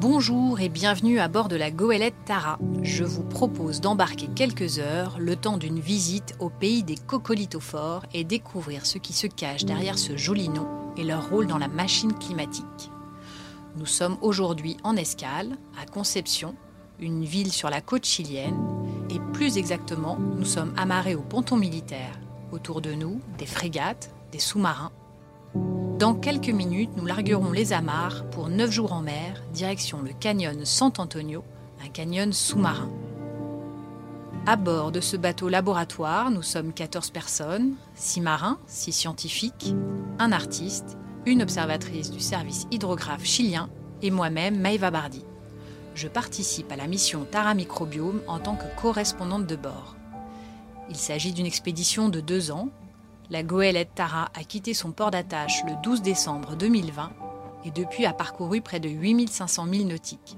Bonjour et bienvenue à bord de la goélette Tara. Je vous propose d'embarquer quelques heures, le temps d'une visite au pays des coccolithophores et découvrir ce qui se cache derrière ce joli nom et leur rôle dans la machine climatique. Nous sommes aujourd'hui en escale, à Conception, une ville sur la côte chilienne, et plus exactement, nous sommes amarrés au ponton militaire. Autour de nous, des frégates, des sous-marins dans quelques minutes, nous larguerons les amarres pour 9 jours en mer, direction le canyon San Antonio, un canyon sous-marin. À bord de ce bateau laboratoire, nous sommes 14 personnes, 6 marins, 6 scientifiques, un artiste, une observatrice du service hydrographe chilien et moi-même, Maïva Bardi. Je participe à la mission Tara Microbiome en tant que correspondante de bord. Il s'agit d'une expédition de deux ans la goélette Tara a quitté son port d'attache le 12 décembre 2020 et depuis a parcouru près de 8500 milles nautiques.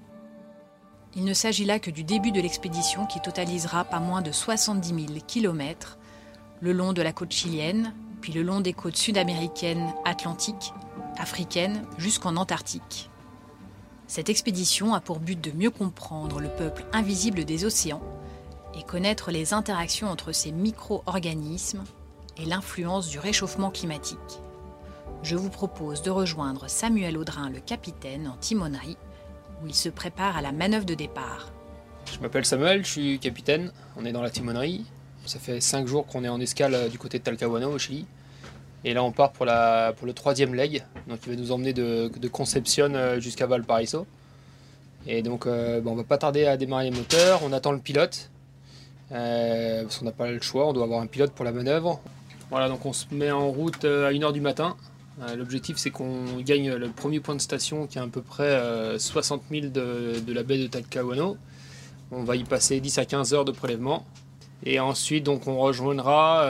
Il ne s'agit là que du début de l'expédition qui totalisera pas moins de 70 000 kilomètres le long de la côte chilienne, puis le long des côtes sud-américaines, atlantiques, africaines, jusqu'en Antarctique. Cette expédition a pour but de mieux comprendre le peuple invisible des océans et connaître les interactions entre ces micro-organismes et l'influence du réchauffement climatique. Je vous propose de rejoindre Samuel Audrin, le capitaine, en timonerie, où il se prépare à la manœuvre de départ. Je m'appelle Samuel, je suis capitaine, on est dans la timonerie. Ça fait 5 jours qu'on est en escale euh, du côté de Talcahuano au Chili. Et là on part pour, la, pour le troisième leg, donc il va nous emmener de, de euh, jusqu'à Valparaiso. Et donc euh, bon, on va pas tarder à démarrer les moteurs, on attend le pilote. parce qu'on n'a pas le choix, on doit avoir un pilote pour la manœuvre. Voilà, donc on se met en route euh, à 1h du matin. Euh, l'objectif, c'est qu'on gagne le premier point de station qui est à peu près 60 euh, 000 de, la baie de Talcahuano. On va y passer 10 à 15 heures de prélèvement. Et ensuite, donc, on rejoindra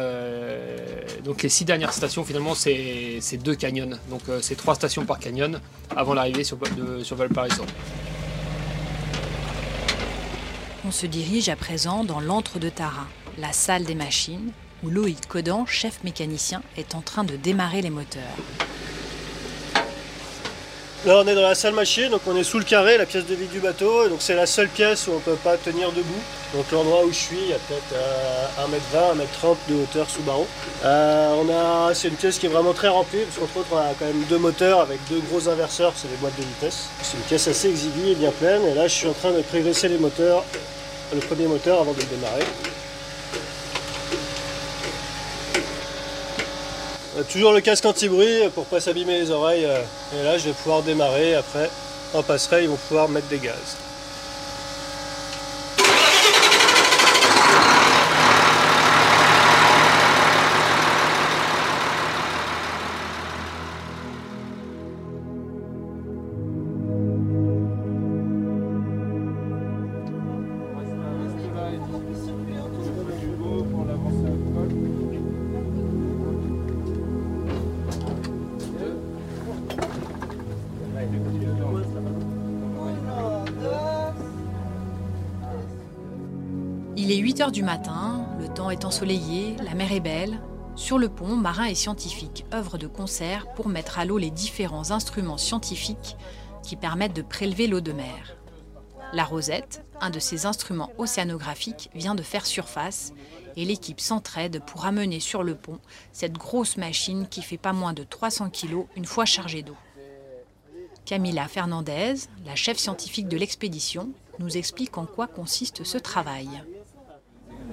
donc les six dernières stations. Finalement, c'est deux canyons. Donc, c'est trois stations par canyon avant l'arrivée sur, sur Valparaiso. On se dirige à présent dans l'antre de Tara, la salle des machines, où Loïc Codan, chef mécanicien, est en train de démarrer les moteurs. Là, on est dans la salle machine, donc on est sous le carré, la pièce de vie du bateau, et donc c'est la seule pièce où on ne peut pas tenir debout. Donc l'endroit où je suis, il y a peut-être 1m20, euh, 1m30 de hauteur sous barreau. Euh, c'est une pièce qui est vraiment très remplie, parce qu'entre autres, on a quand même deux moteurs avec deux gros inverseurs, c'est des boîtes de vitesse. C'est une pièce assez exiguë et bien pleine, et là, je suis en train de progresser les moteurs, le premier moteur avant de le démarrer. Toujours le casque anti-bruit pour pas s'abîmer les oreilles. Euh, et là, je vais pouvoir démarrer. Après, en passerait, ils vont pouvoir mettre des gaz. Il est 8 heures du matin, le temps est ensoleillé, la mer est belle. Sur le pont, marins et scientifiques œuvrent de concert pour mettre à l'eau les différents instruments scientifiques qui permettent de prélever l'eau de mer. La Rosette, un de ces instruments océanographiques, vient de faire surface et l'équipe s'entraide pour amener sur le pont cette grosse machine qui fait pas moins de 300 kg une fois chargée d'eau. Camila Fernandez, la chef scientifique de l'expédition, nous explique en quoi consiste ce travail.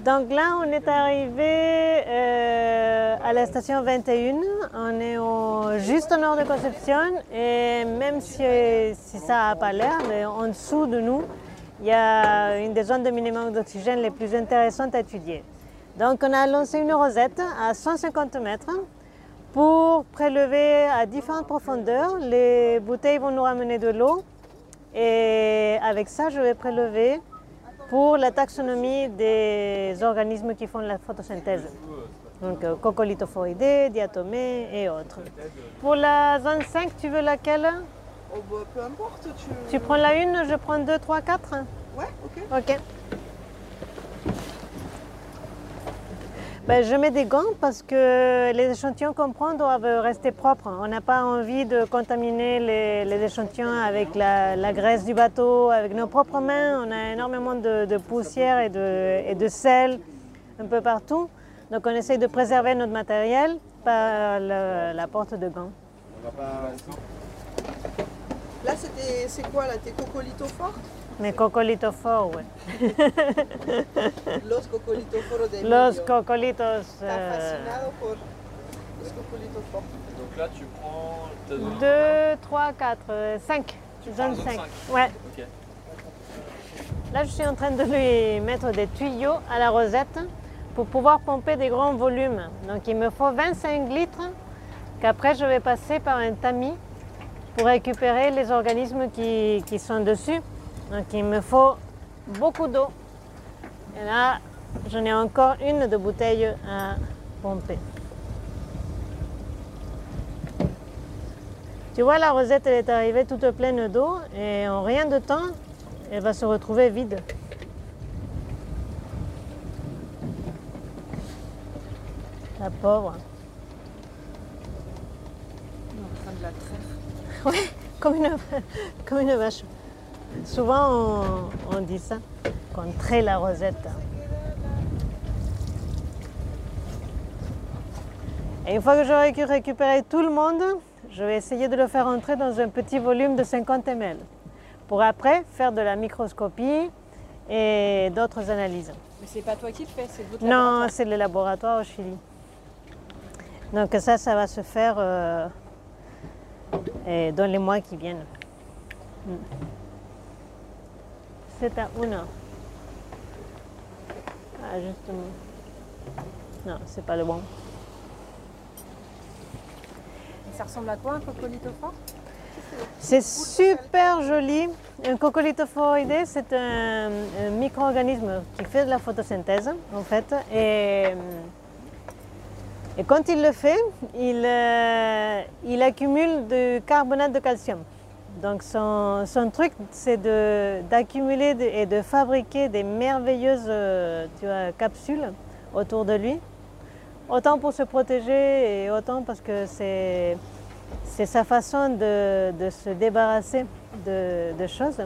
Donc là, on est arrivé euh, à la station 21. On est juste au nord de Concepción et même si, ça n'a pas l'air, en dessous de nous, il y a une des zones de minimum d'oxygène les plus intéressantes à étudier. Donc on a lancé une rosette à 150 mètres pour prélever à différentes profondeurs. Les bouteilles vont nous ramener de l'eau et avec ça, je vais prélever pour la taxonomie des organismes qui font la photosynthèse. Donc euh, diatomées et autres. Pour la zone 5, tu veux laquelle? Oh, bah, Peu importe. Tu... prends la une, je prends 2, 3, 4 Ouais, ok. Ok. Ben, je mets des gants parce que les échantillons qu'on prend doivent rester propres. On n'a pas envie de contaminer les, échantillons avec la, graisse du bateau, avec nos propres mains. On a énormément de, poussière et de, sel un peu partout. Donc on essaye de préserver notre matériel par la porte de gants. Là, c'est quoi là Tes cocolitos Mais cocolitos forts, ouais. Los cocolitos foros de Los Emilio. cocolitos. Euh, fascinado por los cocolitos forts. Donc là, tu prends. t'as donné 2, 3, 4, 5. Zone zone 5. cinq. Ouais. Ok. Là, je suis en train de lui mettre des tuyaux à la rosette pour pouvoir pomper des grands volumes. Donc, il me faut 25 litres qu'après, je vais passer par un tamis pour récupérer les organismes qui, qui sont dessus. Donc, il me faut beaucoup d'eau. Et là, j'en ai encore une de bouteille à pomper. Tu vois, la rosette, elle est arrivée toute pleine d'eau et en rien de temps, elle va se retrouver vide. La pauvre. En train de la traire. Comme une, comme une vache. Souvent, on, on dit ça, qu'on traite la rosette. Et une fois que j'aurai récu- récupéré tout le monde, je vais essayer de le faire entrer dans un petit volume de 50 ml. Pour après faire de la microscopie et d'autres analyses. Mais c'est pas toi qui le fais, c'est votre Non, c'est le laboratoire au Chili. Donc ça, ça va se faire euh, dans les mois qui viennent. Mm. C'est à una. Ah, justement. Non, c'est pas le bon. Ça ressemble à quoi un cocolito fort C'est super joli. Un coccolithophoridae, c'est un, un micro-organisme qui fait de la photosynthèse, en fait. Et, et quand il le fait, il, euh, il accumule du carbonate de calcium. Donc son, son truc, c'est d'accumuler et de fabriquer des merveilleuses euh, capsules autour de lui. Autant pour se protéger et autant parce que c'est sa façon de, de se débarrasser de, de choses.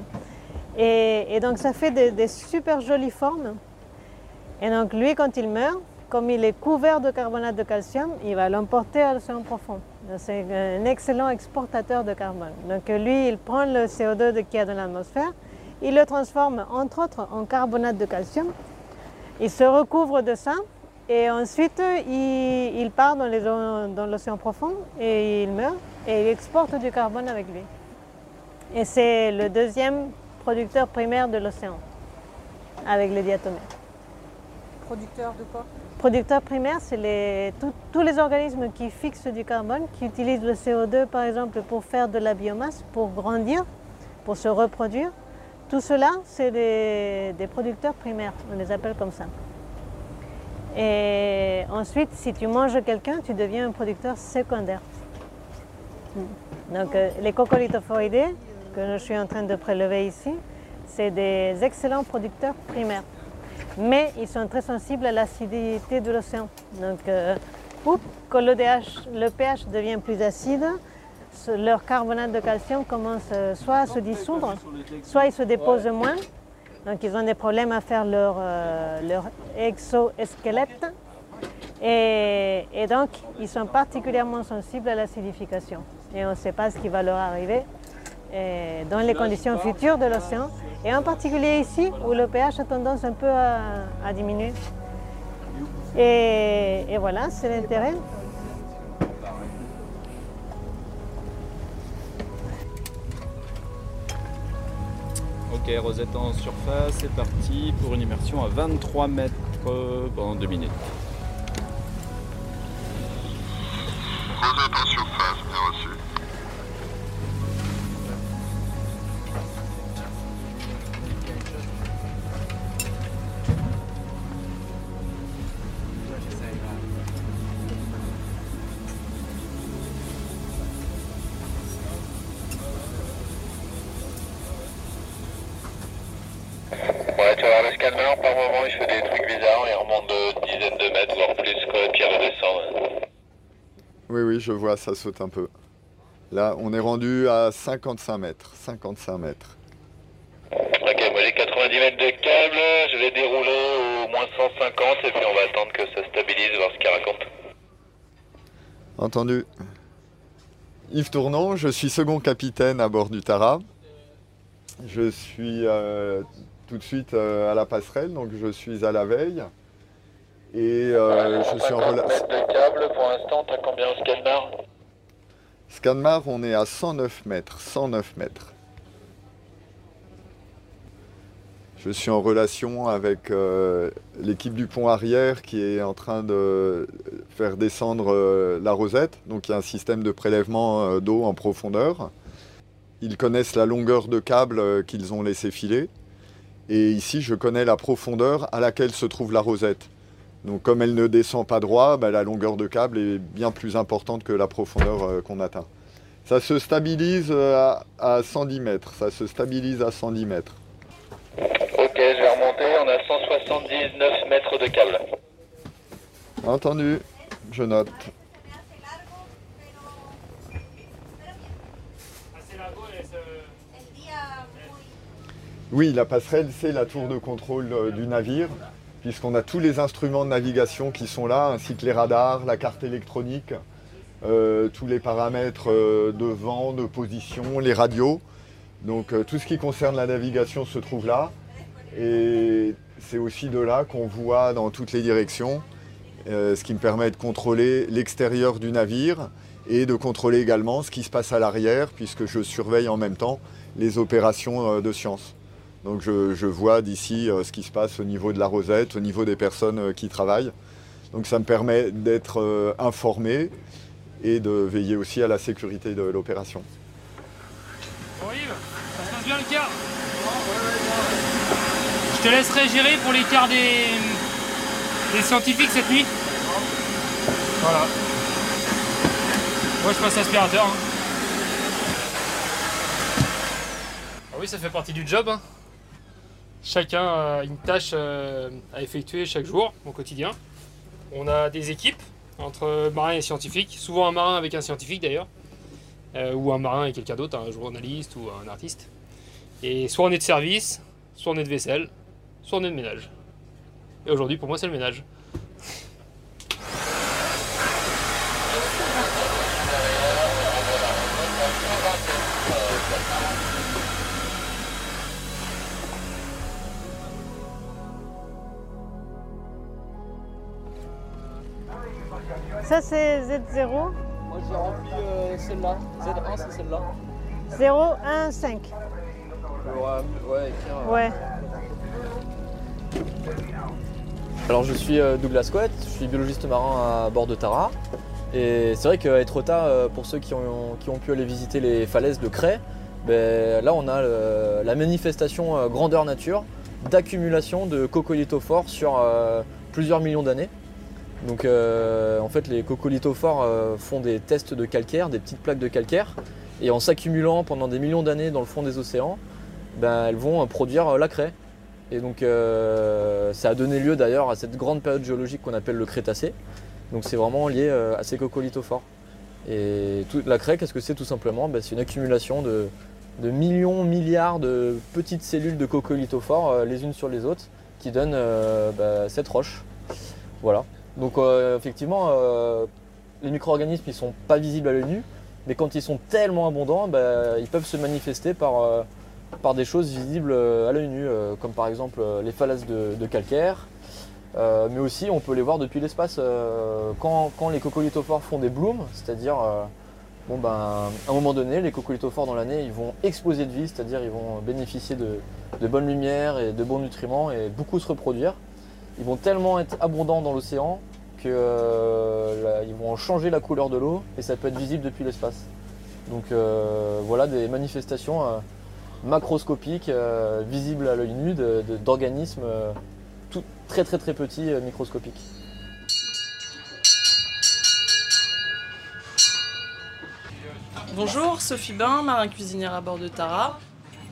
Et, et donc ça fait des super jolies formes. Et donc lui, quand il meurt, comme il est couvert de carbonate de calcium, il va l'emporter à l'océan profond. C'est un excellent exportateur de carbone. Donc lui, il prend le CO2 de- qu'il y a dans l'atmosphère, il le transforme entre autres en carbonate de calcium, il se recouvre de ça et ensuite il, part dans l'océan profond et il meurt et il exporte du carbone avec lui. Et c'est le deuxième producteur primaire de l'océan avec les diatomées. Producteur de quoi? Producteurs primaires, c'est les- tous- les organismes qui fixent du carbone, qui utilisent le CO2 par exemple pour faire de la biomasse, pour grandir, pour se reproduire. Tout cela, c'est des, producteurs primaires, on les appelle comme ça. Et ensuite, si tu manges quelqu'un, tu deviens un producteur secondaire. Donc euh, les coccolithophoridae que je suis en train de prélever ici, c'est des excellents producteurs primaires mais ils sont très sensibles à l'acidité de l'océan. Donc, euh, quand le, DH le pH devient plus acide, leur carbonate de calcium commence euh, soit à se dissoudre, soit ils se déposent moins. Donc, ils ont des problèmes à faire leur, euh, leur exosquelette. Et, et donc, ils sont particulièrement sensibles à l'acidification. Et on ne sait pas ce qui va leur arriver dans les conditions futures de l'océan. Et en particulier ici, où le pH a tendance un peu à, à diminuer. Et, et voilà, c'est l'intérêt. Ok, Rosette en surface, c'est parti pour une immersion à 23 mètres euh, pendant 2 minutes. Rosette en surface, bien reçu. Par moment il fait des trucs bizarres, il remonte de dizaines de mètres, voire plus. oui, oui, je vois, ça saute un peu. Là, on est rendu à 55 mètres. 55 mètres. Ok, moi j'ai 90 mètres de câble, je vais dérouler au moins 150 et puis on va attendre que ça stabilise, voir ce qu'il raconte. Entendu. Yves Tournon, je suis second capitaine à bord du Tara. Je suis euh, tout de suite euh, à la passerelle, donc je suis à la veille. Et euh, je suis en relation. de câble, pour l'instant, t'as combien au scanner Scanmar, on est à 109 mètres. 109 mètres. Je suis en relation avec euh, l'équipe du pont arrière qui est en train de faire descendre euh, la rosette. Donc il y a un système de prélèvement d'eau en profondeur. Ils connaissent la longueur de câble qu'ils ont laissé filer. Et ici, je connais la profondeur à laquelle se trouve la rosette. Donc comme elle ne descend pas droit, bah, la longueur de câble est bien plus importante que la profondeur euh, qu'on atteint. Ça se stabilise euh, à, à 110 mètres. Ça se stabilise à 110 mètres. Ok, je vais remonter, on a 179 mètres de câble. Entendu, je note. Oui, la passerelle, c'est la tour de contrôle euh, du navire, puisqu'on a tous les instruments de navigation qui sont là, ainsi que les radars, la carte électronique, euh, tous les paramètres euh, de vent, de position, les radios. Donc tout ce qui concerne la navigation se trouve là. Et c'est aussi de là qu'on voit dans toutes les directions, ce qui me permet de contrôler l'extérieur du navire et de contrôler également ce qui se passe à l'arrière, puisque je surveille en même temps les opérations de science. Donc je, vois d'ici euh, ce qui se passe au niveau de la rosette, au niveau des personnes euh, qui travaillent. Donc ça me permet d'être euh, informé et de veiller aussi à la sécurité de l'opération. Bon Yves, ça se passe bien le quart? Je te laisserai gérer pour l'écart des, des scientifiques cette nuit. Voilà. Moi je passe aspirateur. hein. Ah oui, ça fait partie du job. hein. Chacun a une tâche euh, à effectuer chaque jour au quotidien. On a des équipes entre marins et scientifiques, souvent un marin avec un scientifique d'ailleurs. Euh, ou un marin et quelqu'un d'autre, un journaliste ou un artiste. Et soit on est de service, soit on est de vaisselle, soit on est de ménage. Et aujourd'hui, pour moi, c'est le ménage. Ça, c'est Z0, Moi j'ai rempli euh, celle-là. Z1 c'est celle-là. 0, 1, 5. ouais, écrire. Ouais. Alors je suis euh, Douglas Couette, je suis biologiste marin à bord de Tara. Et c'est vrai qu'à Etretat, euh, pour ceux qui ont, qui ont pu aller visiter les falaises de Cray, ben, là on a le- la manifestation euh, grandeur nature d'accumulation de coccolithophores sur euh, plusieurs millions d'années. Donc euh, en fait les coccolithophores euh, font des tests de calcaire, des petites plaques de calcaire, et en s'accumulant pendant des millions d'années dans le fond des océans, ben, elles vont euh, produire la craie. Et donc ça a donné lieu d'ailleurs à cette grande période géologique qu'on appelle le Crétacé. Donc c'est vraiment lié à ces coccolithophores. Et la craie, qu'est-ce que c'est tout simplement? Ben, C'est une accumulation de, millions, milliards de petites cellules de coccolithophores les unes sur les autres qui donnent bah, cette roche. Voilà. Donc euh, effectivement, euh, les micro-organismes ils sont pas visibles à l'œil nu, mais quand ils sont tellement abondants, bah, ils peuvent se manifester par, euh, des choses visibles à l'œil nu, comme par exemple les falaises de, calcaire. Mais aussi on peut les voir depuis l'espace quand, les coccolithophores font des blooms, c'est-à-dire ben, à un moment donné les coccolithophores dans l'année ils vont exploser de vie, c'est-à-dire ils vont bénéficier de, de bonnes lumières et de bons nutriments et beaucoup se reproduire. Ils vont tellement être abondants dans l'océan que euh, vont changer la couleur de l'eau et ça peut être visible depuis l'espace. Donc euh, voilà des manifestations euh, macroscopiques, euh, visibles à l'œil nu d'organismes très très très petits, microscopiques. Bonjour, Sophie Bain, marin cuisinière à bord de Tara.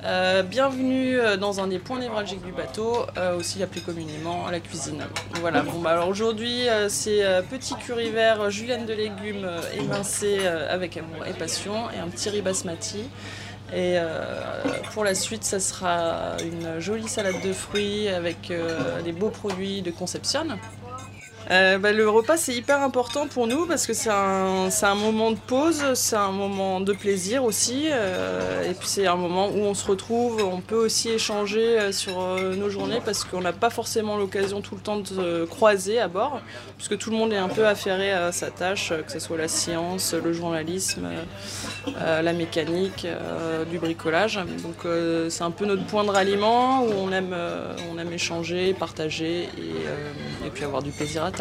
Euh, bienvenue euh, dans un des points névralgiques du bateau, euh, aussi appelé communément la cuisine. Voilà, bon, bah, alors aujourd'hui c'est petit curry vert, julienne de légumes émincé avec amour et passion et un petit riz basmati. Et pour la suite, ça sera une jolie salade de fruits avec des beaux produits de Conception. Euh, bah, le repas c'est hyper important pour nous parce que c'est un, un, moment de pause, c'est un moment de plaisir aussi euh, et puis c'est un moment où on se retrouve, on peut aussi échanger euh, sur nos journées parce qu'on n'a pas forcément l'occasion tout le temps de se croiser à bord puisque tout le monde est un peu affairé à sa tâche, que ce soit la science, le journalisme, la mécanique, du bricolage. Donc c'est un peu notre point de ralliement où on aime, on aime échanger, partager et, et puis avoir du plaisir à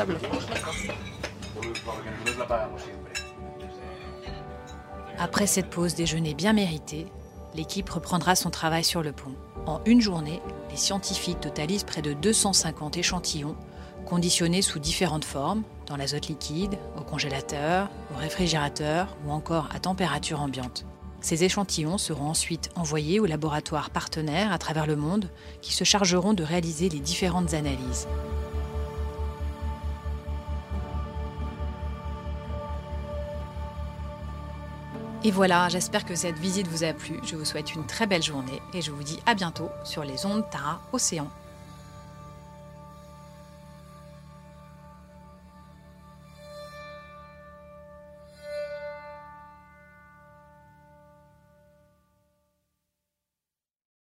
après cette pause déjeuner bien méritée, l'équipe reprendra son travail sur le pont. En une journée, les scientifiques totalisent près de 250 échantillons conditionnés sous différentes formes, dans l'azote liquide, au congélateur, au réfrigérateur ou encore à température ambiante. Ces échantillons seront ensuite envoyés aux laboratoires partenaires à travers le monde qui se chargeront de réaliser les différentes analyses. Et voilà, j'espère que cette visite vous a plu. Je vous souhaite une très belle journée et je vous dis à bientôt sur les ondes Tara Océan.